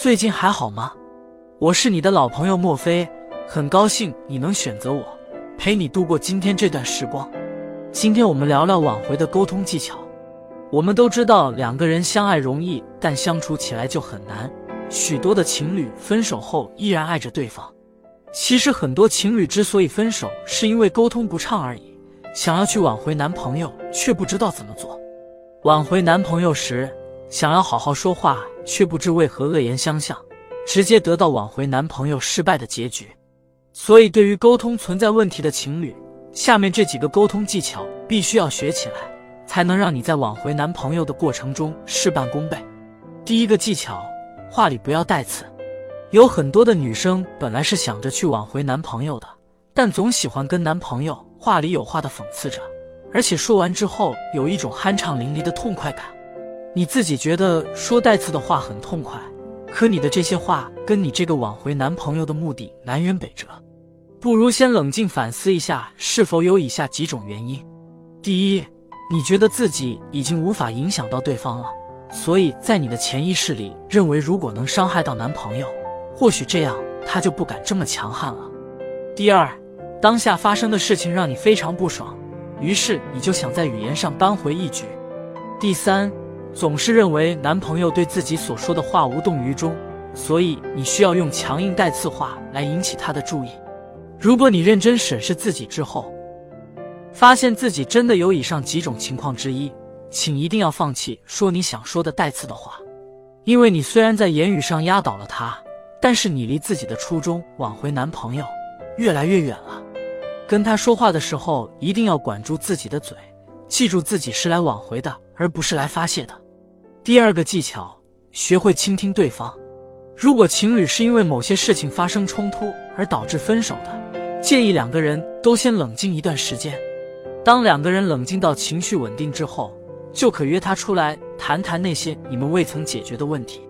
最近还好吗？我是你的老朋友莫非，很高兴你能选择我，陪你度过今天这段时光。今天我们聊聊挽回的沟通技巧。我们都知道，两个人相爱容易，但相处起来就很难。许多的情侣分手后依然爱着对方。其实很多情侣之所以分手，是因为沟通不畅而已。想要去挽回男朋友，却不知道怎么做。挽回男朋友时，想要好好说话，却不知为何恶言相向。直接得到挽回男朋友失败的结局，所以对于沟通存在问题的情侣，下面这几个沟通技巧必须要学起来，才能让你在挽回男朋友的过程中事半功倍。第一个技巧，话里不要带刺。有很多的女生本来是想着去挽回男朋友的，但总喜欢跟男朋友话里有话的讽刺着，而且说完之后有一种酣畅淋漓的痛快感。你自己觉得说带刺的话很痛快。可你的这些话跟你这个挽回男朋友的目的南辕北辙，不如先冷静反思一下，是否有以下几种原因：第一，你觉得自己已经无法影响到对方了，所以在你的潜意识里认为，如果能伤害到男朋友，或许这样他就不敢这么强悍了；第二，当下发生的事情让你非常不爽，于是你就想在语言上扳回一局；第三。总是认为男朋友对自己所说的话无动于衷，所以你需要用强硬带刺话来引起他的注意。如果你认真审视自己之后，发现自己真的有以上几种情况之一，请一定要放弃说你想说的带刺的话，因为你虽然在言语上压倒了他，但是你离自己的初衷挽回男朋友越来越远了。跟他说话的时候，一定要管住自己的嘴。记住自己是来挽回的，而不是来发泄的。第二个技巧，学会倾听对方。如果情侣是因为某些事情发生冲突而导致分手的，建议两个人都先冷静一段时间。当两个人冷静到情绪稳定之后，就可约他出来谈谈那些你们未曾解决的问题。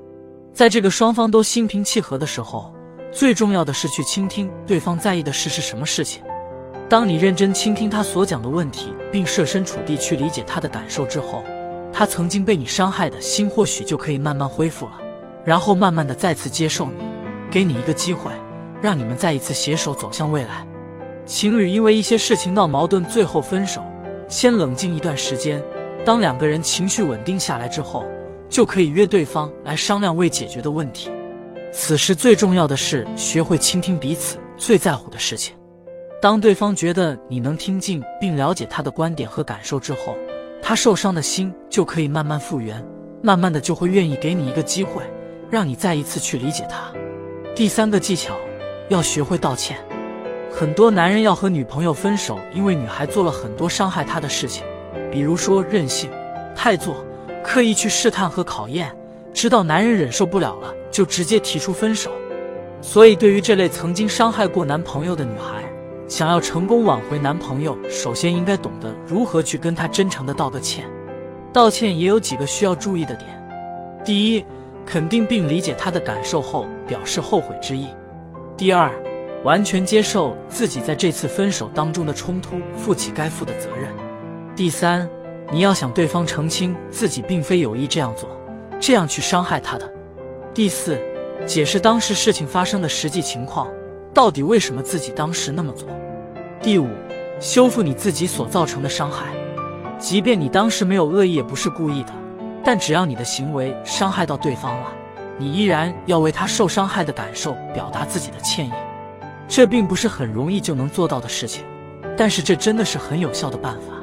在这个双方都心平气和的时候，最重要的是去倾听对方在意的事是什么事情。当你认真倾听他所讲的问题，并设身处地去理解他的感受之后，他曾经被你伤害的心或许就可以慢慢恢复了，然后慢慢的再次接受你，给你一个机会，让你们再一次携手走向未来。情侣因为一些事情闹矛盾，最后分手，先冷静一段时间，当两个人情绪稳定下来之后，就可以约对方来商量未解决的问题。此时最重要的是学会倾听彼此最在乎的事情。当对方觉得你能听进并了解他的观点和感受之后，他受伤的心就可以慢慢复原，慢慢的就会愿意给你一个机会，让你再一次去理解他。第三个技巧，要学会道歉。很多男人要和女朋友分手，因为女孩做了很多伤害他的事情，比如说任性、太作、刻意去试探和考验，直到男人忍受不了了，就直接提出分手。所以，对于这类曾经伤害过男朋友的女孩，想要成功挽回男朋友，首先应该懂得如何去跟他真诚的道个歉。道歉也有几个需要注意的点：第一，肯定并理解他的感受后表示后悔之意；第二，完全接受自己在这次分手当中的冲突，负起该负的责任；第三，你要想对方澄清自己并非有意这样做，这样去伤害他的；第四，解释当时事情发生的实际情况。到底为什么自己当时那么做？第五，修复你自己所造成的伤害，即便你当时没有恶意，也不是故意的，但只要你的行为伤害到对方了，你依然要为他受伤害的感受表达自己的歉意。这并不是很容易就能做到的事情，但是这真的是很有效的办法。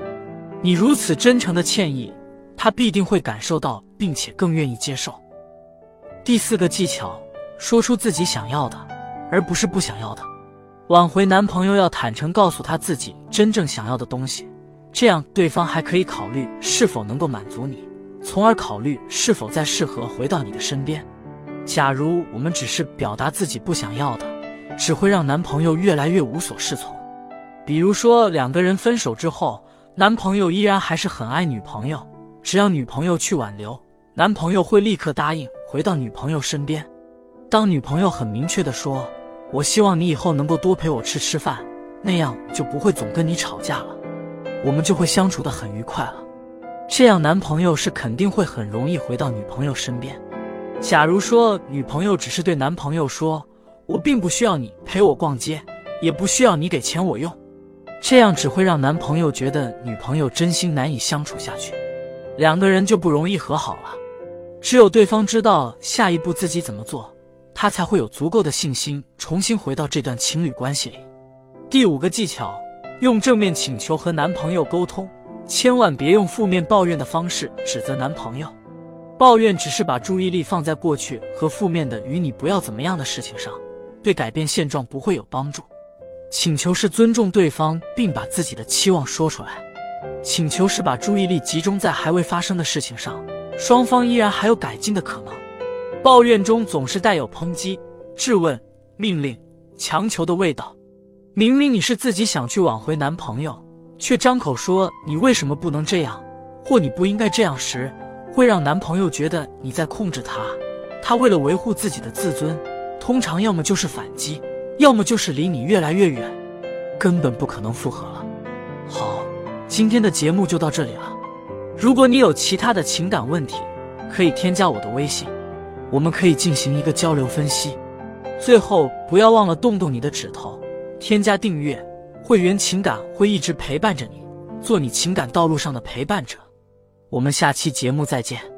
你如此真诚的歉意，他必定会感受到，并且更愿意接受。第四个技巧，说出自己想要的。而不是不想要的。挽回男朋友要坦诚告诉他自己真正想要的东西，这样对方还可以考虑是否能够满足你，从而考虑是否再适合回到你的身边。假如我们只是表达自己不想要的，只会让男朋友越来越无所适从。比如说，两个人分手之后，男朋友依然还是很爱女朋友，只要女朋友去挽留，男朋友会立刻答应回到女朋友身边。当女朋友很明确的说：“我希望你以后能够多陪我吃吃饭，那样就不会总跟你吵架了，我们就会相处的很愉快了。”这样男朋友是肯定会很容易回到女朋友身边。假如说女朋友只是对男朋友说：“我并不需要你陪我逛街，也不需要你给钱我用。”这样只会让男朋友觉得女朋友真心难以相处下去，两个人就不容易和好了。只有对方知道下一步自己怎么做，他才会有足够的信心重新回到这段情侣关系里。第五个技巧，用正面请求和男朋友沟通，千万别用负面抱怨的方式指责男朋友。抱怨只是把注意力放在过去和负面的与你不要怎么样的事情上，对改变现状不会有帮助。请求是尊重对方，并把自己的期望说出来。请求是把注意力集中在还未发生的事情上，双方依然还有改进的可能。抱怨中总是带有抨击、质问、命令、强求的味道。明明你是自己想去挽回男朋友，却张口说你为什么不能这样，或你不应该这样时，会让男朋友觉得你在控制他。他为了维护自己的自尊，通常要么就是反击。要么就是离你越来越远，根本不可能复合了。好，今天的节目就到这里了。如果你有其他的情感问题，可以添加我的微信，我们可以进行一个交流分析。最后，不要忘了动动你的指头，添加订阅会员，情感会一直陪伴着你，做你情感道路上的陪伴者。我们下期节目再见。